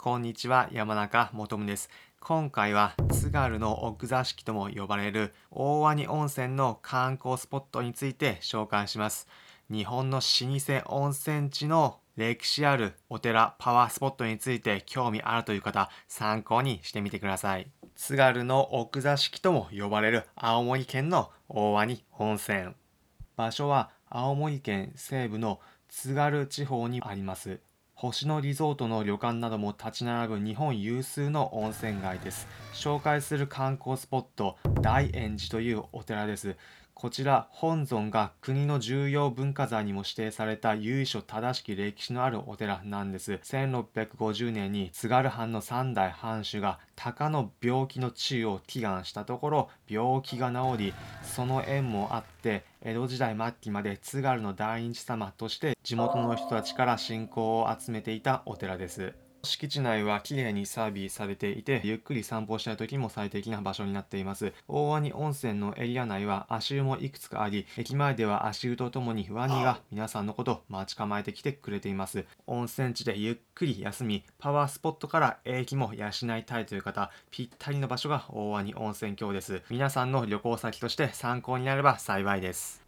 こんにちは、山中もとむです。今回は津軽の奥座敷とも呼ばれる大鰐温泉の観光スポットについて紹介します。日本の老舗温泉地の歴史あるお寺、パワースポットについて興味あるという方、参考にしてみてください。津軽の奥座敷とも呼ばれる青森県の大鰐温泉。場所は青森県西部の津軽地方にあります。星野リゾートの旅館なども立ち並ぶ日本有数の温泉街です。紹介する観光スポット、大円寺というお寺です。こちら本尊が国の重要文化財にも指定された由緒正しき歴史のあるお寺なんです。1650年に津軽藩の三代藩主が鷹の病気の治癒を祈願したところ病気が治りその縁もあって江戸時代末期まで津軽の大日様として地元の人たちから信仰を集めていたお寺です。敷地内は綺麗にサービスされていて、ゆっくり散歩したい時も最適な場所になっています。大鰐温泉のエリア内は足湯もいくつかあり、駅前では足湯とともにワニが皆さんのことを待ち構えてきてくれています。温泉地でゆっくり休み、パワースポットから駅も養いたいという方、ぴったりの場所が大鰐温泉郷です。皆さんの旅行先として参考になれば幸いです。